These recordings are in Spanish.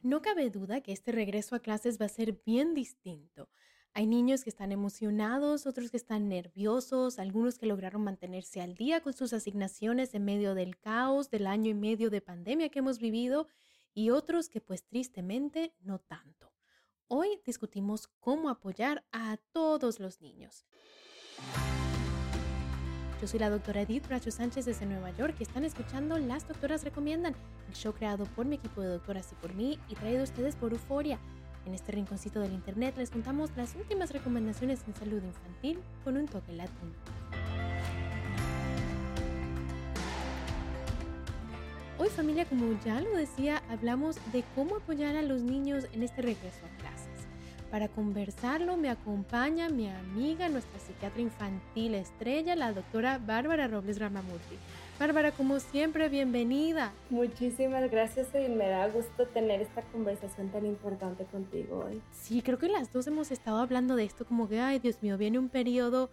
No cabe duda que este regreso a clases va a ser bien distinto. Hay niños que están emocionados, otros que están nerviosos, algunos que lograron mantenerse al día con sus asignaciones en medio del caos del año y medio de pandemia que hemos vivido y otros que pues tristemente no tanto. Hoy discutimos cómo apoyar a todos los niños. Yo soy la doctora Edith Bracho Sánchez desde Nueva York y están escuchando Las Doctoras Recomiendan, el show creado por mi equipo de doctoras y por mí y traído a ustedes por Euforia. En este rinconcito del internet les contamos las últimas recomendaciones en salud infantil con un toque latino. Hoy familia, como ya lo decía, hablamos de cómo apoyar a los niños en este regreso a clases. Para conversarlo me acompaña mi amiga, nuestra psiquiatra infantil estrella, la doctora Bárbara Robles Ramamurti. Bárbara, como siempre, bienvenida. Muchísimas gracias y me da gusto tener esta conversación tan importante contigo hoy. Sí, creo que las dos hemos estado hablando de esto como que, ay Dios mío, viene un periodo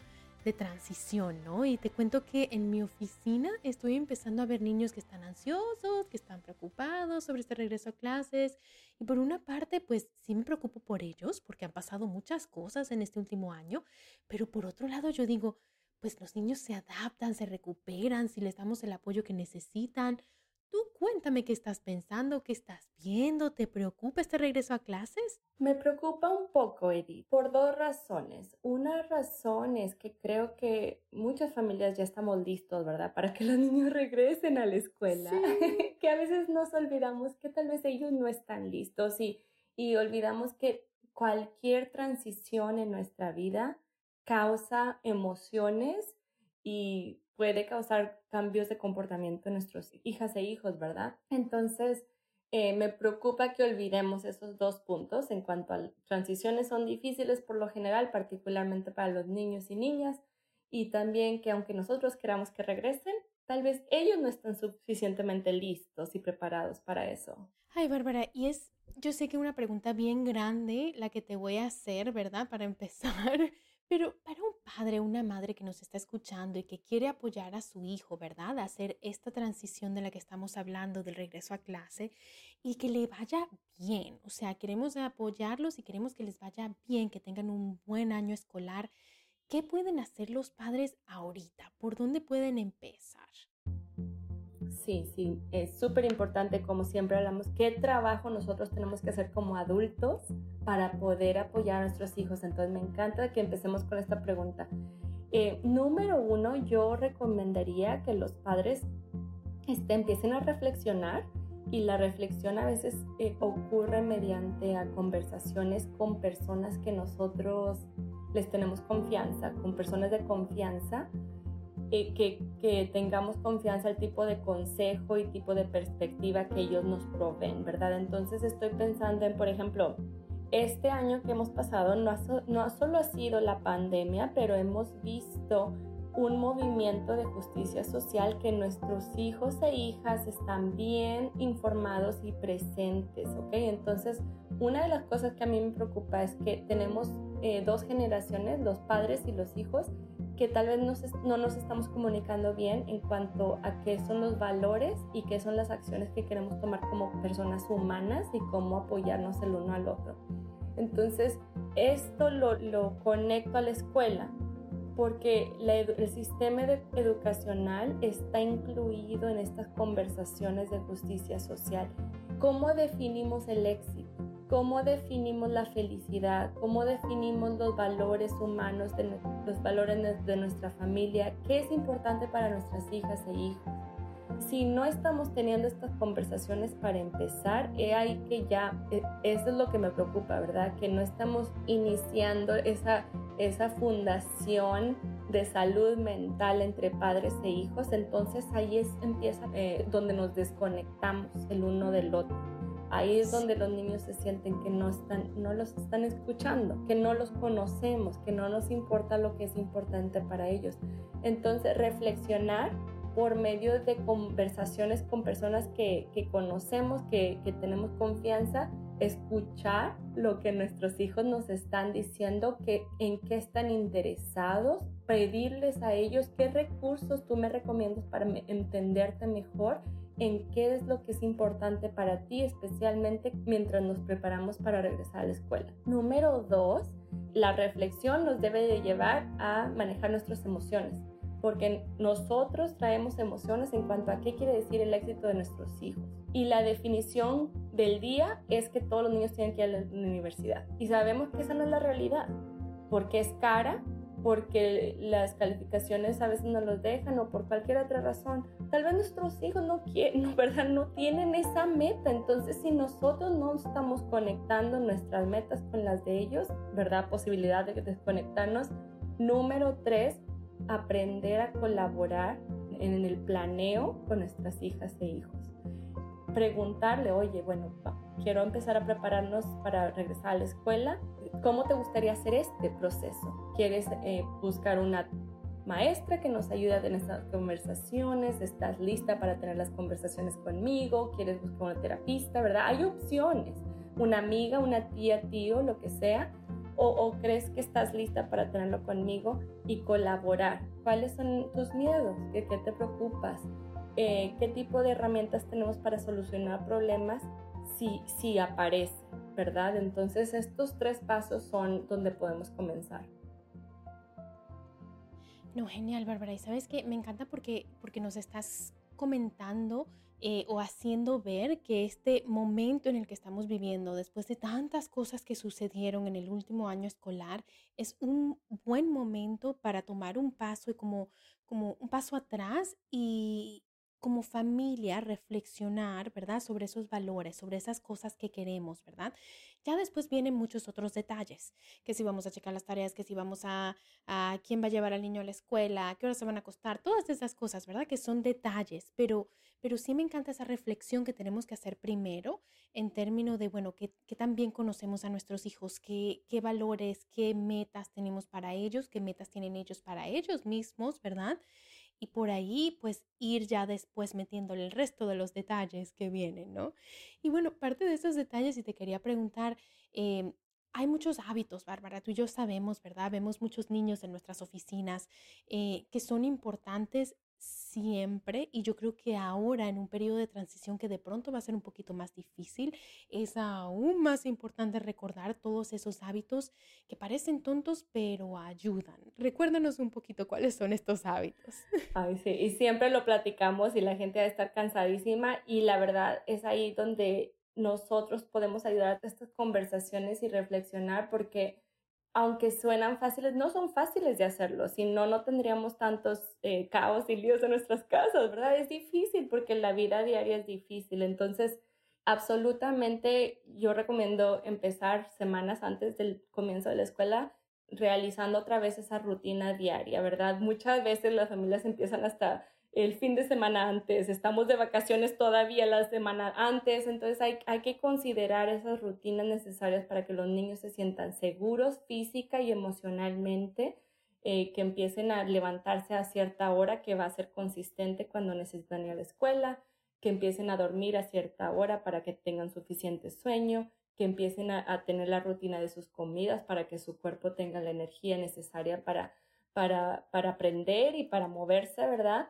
de transición, ¿no? Y te cuento que en mi oficina estoy empezando a ver niños que están ansiosos, que están preocupados sobre este regreso a clases. Y por una parte, pues sí me preocupo por ellos, porque han pasado muchas cosas en este último año, pero por otro lado yo digo, pues los niños se adaptan, se recuperan, si les damos el apoyo que necesitan. Tú cuéntame qué estás pensando, qué estás viendo, ¿te preocupa este regreso a clases? Me preocupa un poco, Edith, por dos razones. Una razón es que creo que muchas familias ya estamos listos, ¿verdad? Para que los niños regresen a la escuela. Sí. que a veces nos olvidamos que tal vez ellos no están listos y, y olvidamos que cualquier transición en nuestra vida causa emociones y puede causar cambios de comportamiento en nuestras hijas e hijos, ¿verdad? Entonces, eh, me preocupa que olvidemos esos dos puntos en cuanto a transiciones son difíciles por lo general, particularmente para los niños y niñas, y también que aunque nosotros queramos que regresen, tal vez ellos no están suficientemente listos y preparados para eso. Ay, Bárbara, y es, yo sé que una pregunta bien grande la que te voy a hacer, ¿verdad? Para empezar, pero para un padre una madre que nos está escuchando y que quiere apoyar a su hijo, ¿verdad? A hacer esta transición de la que estamos hablando del regreso a clase y que le vaya bien. O sea, queremos apoyarlos y queremos que les vaya bien, que tengan un buen año escolar. ¿Qué pueden hacer los padres ahorita? ¿Por dónde pueden empezar? Sí, sí, es súper importante, como siempre hablamos, qué trabajo nosotros tenemos que hacer como adultos para poder apoyar a nuestros hijos. Entonces me encanta que empecemos con esta pregunta. Eh, número uno, yo recomendaría que los padres este, empiecen a reflexionar y la reflexión a veces eh, ocurre mediante a conversaciones con personas que nosotros les tenemos confianza, con personas de confianza eh, que, que, tengamos confianza al tipo de consejo y tipo de perspectiva que ellos nos proveen, ¿verdad? Entonces estoy pensando en, por ejemplo, este año que hemos pasado no, ha, no solo ha sido la pandemia, pero hemos visto un movimiento de justicia social que nuestros hijos e hijas están bien informados y presentes, ¿ok? Entonces, una de las cosas que a mí me preocupa es que tenemos eh, dos generaciones, los padres y los hijos, que tal vez no nos estamos comunicando bien en cuanto a qué son los valores y qué son las acciones que queremos tomar como personas humanas y cómo apoyarnos el uno al otro. Entonces, esto lo, lo conecto a la escuela porque el sistema educacional está incluido en estas conversaciones de justicia social. ¿Cómo definimos el éxito? ¿Cómo definimos la felicidad? ¿Cómo definimos los valores humanos, de, los valores de nuestra familia? ¿Qué es importante para nuestras hijas e hijos? Si no estamos teniendo estas conversaciones para empezar, he ahí que ya, eso es lo que me preocupa, ¿verdad? Que no estamos iniciando esa, esa fundación de salud mental entre padres e hijos, entonces ahí es, empieza eh, donde nos desconectamos el uno del otro. Ahí es donde los niños se sienten que no, están, no los están escuchando, que no los conocemos, que no nos importa lo que es importante para ellos. Entonces, reflexionar por medio de conversaciones con personas que, conocemos, que, que tenemos confianza, escuchar lo que nuestros hijos nos están diciendo, que, en qué están interesados, pedirles a ellos qué recursos tú me recomiendas para entenderte mejor en qué es lo que es importante para ti, especialmente mientras nos preparamos para regresar a la escuela. Número dos, la reflexión nos debe de llevar a manejar nuestras emociones, porque nosotros traemos emociones en cuanto a qué quiere decir el éxito de nuestros hijos. Y la definición del día es que todos los niños tienen que ir a la universidad. Y sabemos que esa no es la realidad, porque es cara, porque las calificaciones a veces no los dejan o por cualquier otra razón. Tal vez nuestros hijos no quieren, ¿verdad? No tienen esa meta. Entonces, si nosotros no estamos conectando nuestras metas con las de ellos, ¿verdad? Posibilidad de desconectarnos. Número tres, aprender a colaborar en el planeo con nuestras hijas e hijos. Preguntarle, oye, bueno, quiero empezar a prepararnos para regresar a la escuela ¿Cómo te gustaría hacer este proceso? ¿Quieres eh, buscar una maestra que nos ayude en estas conversaciones? ¿Estás lista para tener las conversaciones conmigo? ¿Quieres buscar una terapista? ¿Verdad? Hay opciones. Una amiga, una tía, tío, lo que sea. O, crees que estás lista para tenerlo conmigo y colaborar? ¿Cuáles son tus miedos? ¿Qué, qué te preocupas? Eh, ¿Qué tipo de herramientas tenemos para solucionar problemas si, si aparece? ¿verdad? Entonces estos tres pasos son donde podemos comenzar. No, genial, Bárbara. Y sabes que me encanta porque, porque nos estás comentando eh, o haciendo ver que este momento en el que estamos viviendo, después de tantas cosas que sucedieron en el último año escolar, es un buen momento para tomar un paso y como, como un paso atrás y, como familia reflexionar, ¿verdad? Sobre esos valores, sobre esas cosas que queremos, ¿verdad? Ya después vienen muchos otros detalles, que si vamos a checar las tareas, que si vamos a, a quién va a llevar al niño a la escuela, qué horas se van a acostar, todas esas cosas, ¿verdad? Que son detalles, pero, pero sí me encanta esa reflexión que tenemos que hacer primero en términos de, bueno, que, que también conocemos a nuestros hijos, qué, qué valores, qué metas tenemos para ellos, qué metas tienen ellos para ellos mismos, ¿verdad? Y por ahí pues ir ya después metiéndole el resto de los detalles que vienen, ¿no? Y bueno, parte de esos detalles y te quería preguntar, em, hay muchos hábitos, Bárbara, tú y yo sabemos, ¿verdad? Vemos muchos niños en nuestras oficinas eh, que son importantes siempre y yo creo que ahora en un periodo de transición que de pronto va a ser un poquito más difícil, es aún más importante recordar todos esos hábitos que parecen tontos pero ayudan. Recuérdanos un poquito cuáles son estos hábitos. Ay, sí, y siempre lo platicamos y la gente va a estar cansadísima y la verdad es ahí donde nosotros podemos ayudar a estas conversaciones y reflexionar porque aunque suenan fáciles, no son fáciles de hacerlo, si no, no tendríamos tantos eh, caos y líos en nuestras casas, ¿verdad? Es difícil porque la vida diaria es difícil, entonces absolutamente yo recomiendo empezar semanas antes del comienzo de la escuela realizando otra vez esa rutina diaria, ¿verdad? Muchas veces las familias empiezan hasta el fin de semana antes, estamos de vacaciones todavía la semana antes, entonces hay, hay que considerar esas rutinas necesarias para que los niños se sientan seguros física y emocionalmente, eh, que empiecen a levantarse a cierta hora que va a ser consistente cuando necesitan ir a la escuela, que empiecen a dormir a cierta hora para que tengan suficiente sueño, que empiecen a, a tener la rutina de sus comidas para que su cuerpo tenga la energía necesaria para, para, para aprender y para moverse, ¿verdad?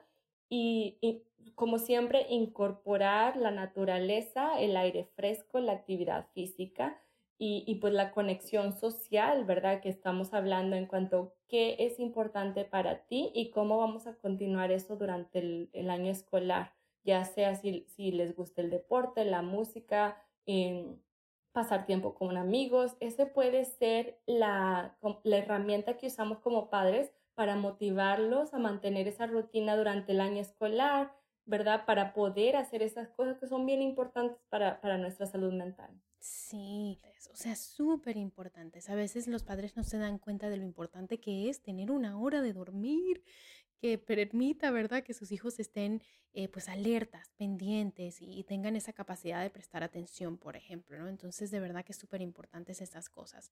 Y, como siempre incorporar la naturaleza, el aire fresco, la actividad física y, y, pues la conexión social, ¿verdad? Que estamos hablando en cuanto a qué es importante para ti y cómo vamos a continuar eso durante el, el año escolar, ya sea si, si, les gusta el deporte, la música, eh, pasar tiempo con amigos, ese puede ser la, la herramienta que usamos como padres para motivarlos a mantener esa rutina durante el año escolar, ¿verdad? Para poder hacer esas cosas que son bien importantes para, para nuestra salud mental. Sí, o sea, súper importantes. A veces los padres no se dan cuenta de lo importante que es tener una hora de dormir, que permita, ¿verdad? Que sus hijos estén eh, pues alertas, pendientes y, tengan esa capacidad de prestar atención, por ejemplo, ¿no? Entonces, de verdad que es súper importantes estas cosas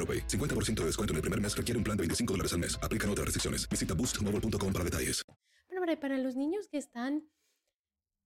AroPay. 50% de descuento en el primer mes requiere un plan de 25 dólares al mes. Aplican otras restricciones. Visita boostmobile.com para detalles. Para los niños que están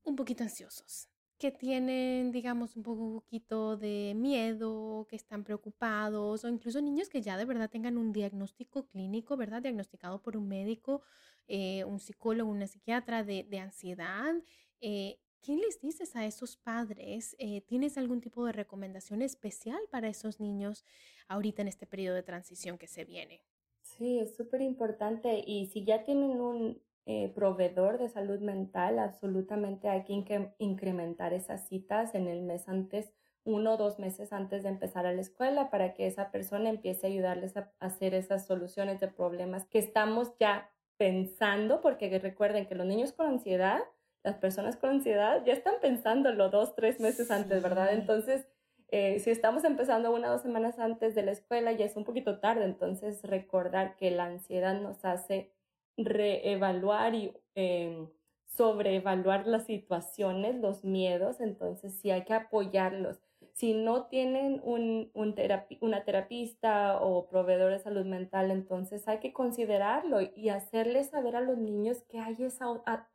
un poquito ansiosos, que tienen, digamos, un poquito de miedo, que están preocupados, o incluso niños que ya de verdad tengan un diagnóstico clínico, ¿verdad? Diagnosticado por un médico, eh, un psicólogo, una psiquiatra de, de ansiedad. Eh, ¿Qué les dices a esos padres? Eh, ¿Tienes algún tipo de recomendación especial para esos niños ahorita en este periodo de transición que se viene? Sí, es súper importante y si ya tienen un eh, proveedor de salud mental, absolutamente hay que incrementar esas citas en el mes antes, uno o dos meses antes de empezar a la escuela para que esa persona empiece a ayudarles a hacer esas soluciones de problemas que estamos ya pensando, porque recuerden que los niños con ansiedad las personas con ansiedad ya están pensándolo dos, tres meses antes, ¿verdad? Entonces, eh, si estamos empezando una o dos semanas antes de la escuela, ya es un poquito tarde. Entonces, recordar que la ansiedad nos hace reevaluar y eh, sobreevaluar las situaciones, los miedos. Entonces, sí hay que apoyarlos si no tienen un, una terapista o proveedor de salud mental, entonces hay que considerarlo y hacerles saber a los niños que hay esa,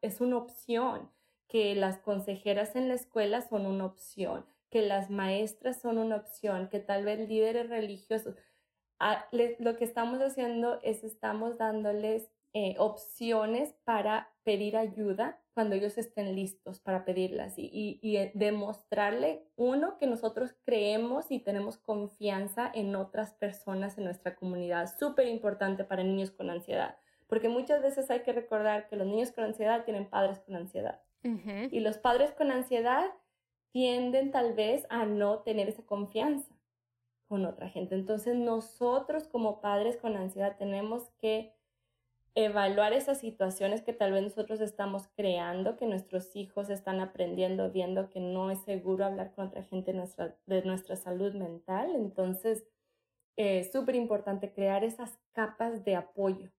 es una opción, que las consejeras en la escuela son una opción, que las maestras son una opción, que tal vez líderes religiosos. Ah, lo que estamos haciendo es estamos dándoles eh, opciones para pedir ayuda cuando ellos estén listos para pedirlas y, y, eh, demostrarle, uno, que nosotros creemos y tenemos confianza en otras personas en nuestra comunidad. Súper importante para niños con ansiedad, porque muchas veces hay que recordar que los niños con ansiedad tienen padres con ansiedad. Y los padres con ansiedad tienden tal vez a no tener esa confianza con otra gente. Entonces nosotros como padres con ansiedad tenemos que evaluar esas situaciones que tal vez nosotros estamos creando, que nuestros hijos están aprendiendo, viendo que no es seguro hablar con otra gente de nuestra, salud mental. Entonces, es eh, súper importante crear esas capas de apoyo.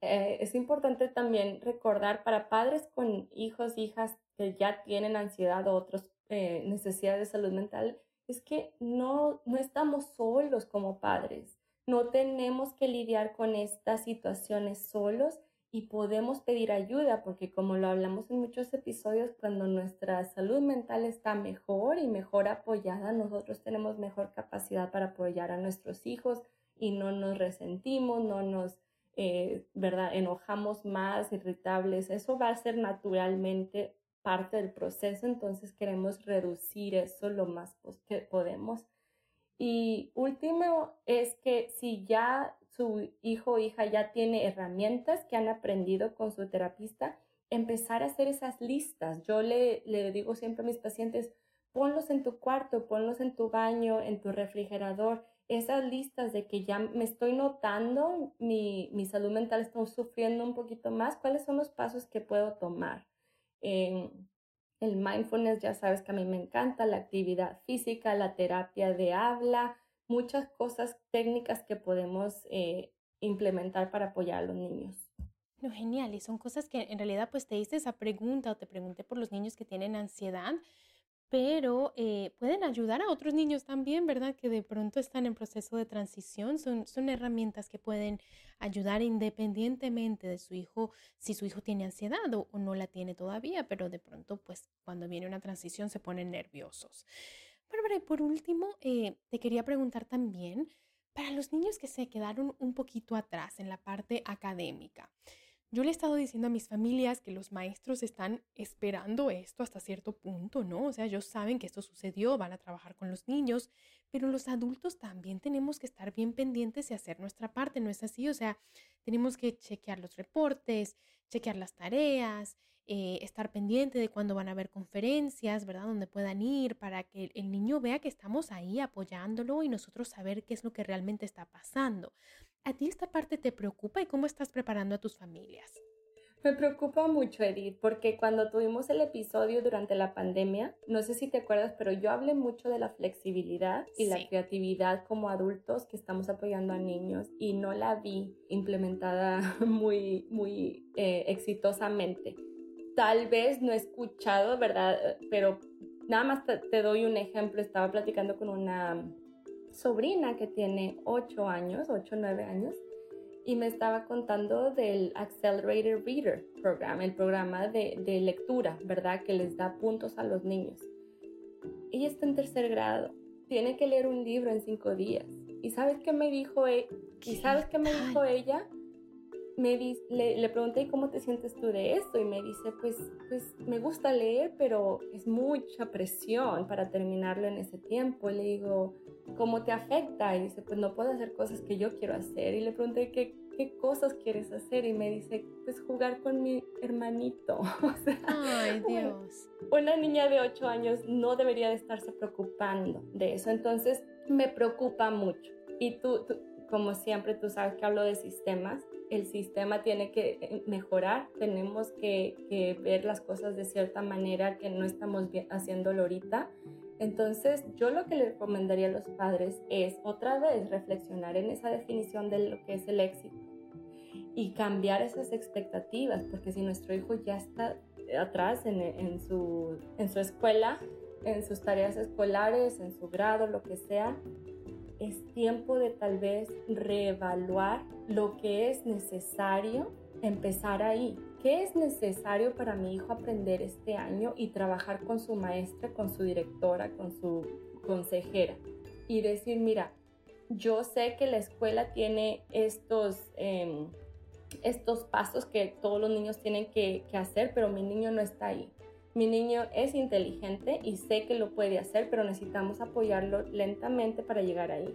Eh, es importante también recordar para padres con hijos, hijas que ya tienen ansiedad o otras eh, necesidades de salud mental, es que no, no estamos solos como padres no tenemos que lidiar con estas situaciones solos y podemos pedir ayuda porque como lo hablamos en muchos episodios, cuando nuestra salud mental está mejor y mejor apoyada, nosotros tenemos mejor capacidad para apoyar a nuestros hijos y no nos resentimos, no nos eh, ¿verdad? Enojamos más, irritables. Eso va a ser naturalmente parte del proceso, entonces queremos reducir eso lo más que podemos. Y último es que si ya su hijo o hija ya tiene herramientas que han aprendido con su terapista, empezar a hacer esas listas. Yo le, le digo siempre a mis pacientes, ponlos en tu cuarto, ponlos en tu baño, en tu refrigerador, esas listas de que ya me estoy notando, mi, mi salud mental está sufriendo un poquito más, cuáles son los pasos que puedo tomar. El mindfulness, ya sabes que a mí me encanta, la actividad física, la terapia de habla, muchas cosas técnicas que podemos eh, implementar para apoyar a los niños. No, genial. Y son cosas que en realidad pues te hice esa pregunta o te pregunté por los niños que tienen ansiedad, pero eh, pueden ayudar a otros niños también, ¿verdad? Que de pronto están en proceso de transición. Son, son herramientas que pueden ayudar independientemente de su hijo, si su hijo tiene ansiedad o, no la tiene todavía, pero de pronto, pues cuando viene una transición se ponen nerviosos. Bárbara, y por último, eh, te quería preguntar también, para los niños que se quedaron un poquito atrás en la parte académica, yo le he estado diciendo a mis familias que los maestros están esperando esto hasta cierto punto, ¿no? O sea, ellos saben que esto sucedió, van a trabajar con los niños, pero los adultos también tenemos que estar bien pendientes y hacer nuestra parte, ¿no es así? O sea, tenemos que chequear los reportes, chequear las tareas, eh, estar pendiente de cuándo van a haber conferencias, ¿verdad? Donde puedan ir para que el niño vea que estamos ahí apoyándolo y nosotros saber qué es lo que realmente está pasando. ¿A ti esta parte te preocupa y cómo estás preparando a tus familias? Me preocupa mucho, Edith, porque cuando tuvimos el episodio durante la pandemia, no sé si te acuerdas, pero yo hablé mucho de la flexibilidad y la creatividad como adultos que estamos apoyando a niños y no la vi implementada muy, muy eh, exitosamente. Tal vez no he escuchado, ¿verdad? Pero nada más te doy un ejemplo. Estaba platicando con una sobrina que tiene 8 años, 8 o 9 años, y me estaba contando del Accelerated Reader Program, el programa de, de, lectura, ¿verdad? Que les da puntos a los niños. Ella está en tercer grado, tiene que leer un libro en 5 días. ¿Y sabes qué me dijo, e ¿Y sabes qué me dijo ella? Me le, le, pregunté cómo te sientes tú de esto y me dice, pues, pues me gusta leer, pero es mucha presión para terminarlo en ese tiempo. Y le digo, ¿cómo te afecta? Y dice, pues no puedo hacer cosas que yo quiero hacer. Y le pregunté, ¿qué, qué cosas quieres hacer? Y me dice, pues jugar con mi hermanito. Ay, Dios. Una niña de 8 años no debería de estarse preocupando de eso. Entonces, me preocupa mucho. Y tú, como siempre, tú sabes que hablo de sistemas. El sistema tiene que mejorar, tenemos que, ver las cosas de cierta manera que no estamos haciéndolo ahorita. Entonces, yo lo que le recomendaría a los padres es otra vez reflexionar en esa definición de lo que es el éxito y cambiar esas expectativas, porque si nuestro hijo ya está atrás en, su, en su escuela, en sus tareas escolares, en su grado, lo que sea, es tiempo de tal vez reevaluar lo que es necesario empezar ahí. ¿Qué es necesario para mi hijo aprender este año y trabajar con su maestra, con su directora, con su consejera? Y decir, mira, yo sé que la escuela tiene estos, em, estos pasos que todos los niños tienen que, que hacer, pero mi niño no está ahí. Mi niño es inteligente y sé que lo puede hacer, pero necesitamos apoyarlo lentamente para llegar ahí.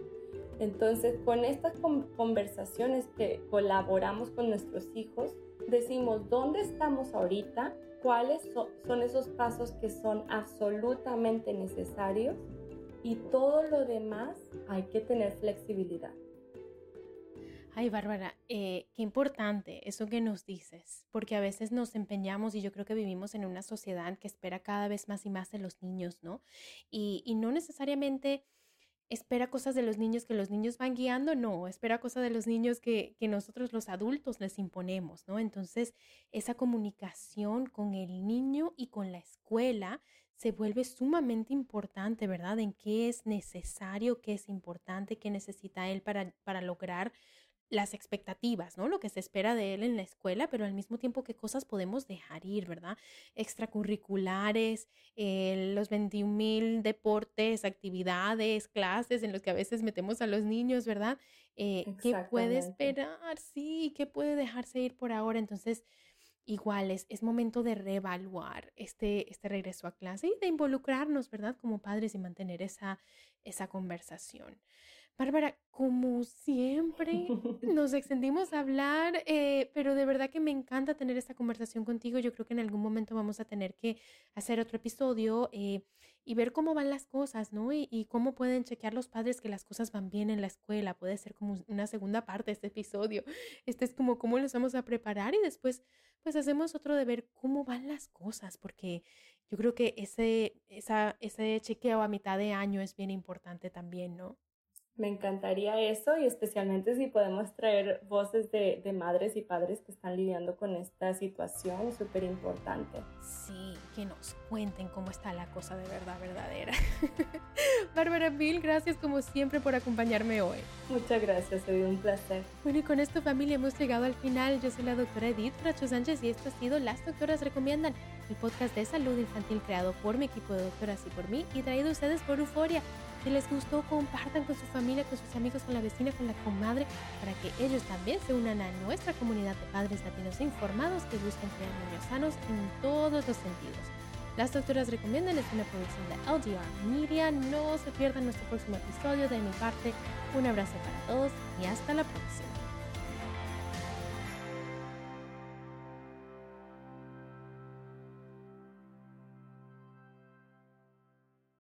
Entonces, con estas conversaciones que colaboramos con nuestros hijos, decimos dónde estamos ahorita, cuáles son esos pasos que son absolutamente necesarios y todo lo demás hay que tener flexibilidad. Ay, Bárbara, eh, qué importante eso que nos dices, porque a veces nos empeñamos y yo creo que vivimos en una sociedad que espera cada vez más y más de los niños, ¿no? Y, y no necesariamente espera cosas de los niños que los niños van guiando, no, espera cosas de los niños que, que, nosotros los adultos les imponemos, ¿no? Entonces, esa comunicación con el niño y con la escuela se vuelve sumamente importante, ¿verdad? En qué es necesario, qué es importante, qué necesita él para, para lograr las expectativas, ¿no? Lo que se espera de él en la escuela, pero al mismo tiempo qué cosas podemos dejar ir, ¿verdad? Extracurriculares, eh, los 21 mil deportes, actividades, clases en los que a veces metemos a los niños, ¿verdad? Eh, ¿Qué puede esperar? Sí, ¿qué puede dejarse ir por ahora? Entonces, igual es, es momento de reevaluar este, este regreso a clase y de involucrarnos, ¿verdad? Como padres y mantener esa, esa conversación. Bárbara, como siempre, nos extendimos a hablar, eh, pero de verdad que me encanta tener esta conversación contigo. Yo creo que en algún momento vamos a tener que hacer otro episodio eh, y ver cómo van las cosas, ¿no? Y, y, cómo pueden chequear los padres que las cosas van bien en la escuela. Puede ser como una segunda parte de este episodio. Este es como cómo los vamos a preparar y después, pues hacemos otro de ver cómo van las cosas, porque yo creo que ese, esa, ese chequeo a mitad de año es bien importante también, ¿no? Me encantaría eso y especialmente si podemos traer voces de, de madres y padres que están lidiando con esta situación, súper importante. Sí, que nos cuenten cómo está la cosa de verdad verdadera. Bárbara Bill, gracias como siempre por acompañarme hoy. Muchas gracias, ha sido un placer. Bueno, y con esto familia hemos llegado al final. Yo soy la doctora Edith Bracho Sánchez y esto ha sido Las Doctoras Recomiendan, el podcast de salud infantil creado por mi equipo de doctoras y por mí y traído a ustedes por Euforia. Si les gustó, compartan con su familia, con sus amigos, con la vecina, con la comadre, para que ellos también se unan a nuestra comunidad de padres latinos informados que buscan crear niños sanos en todos los sentidos. Las doctoras recomiendan es una producción de LDR Media. No se pierdan nuestro próximo episodio. De mi parte, un abrazo para todos y hasta la próxima.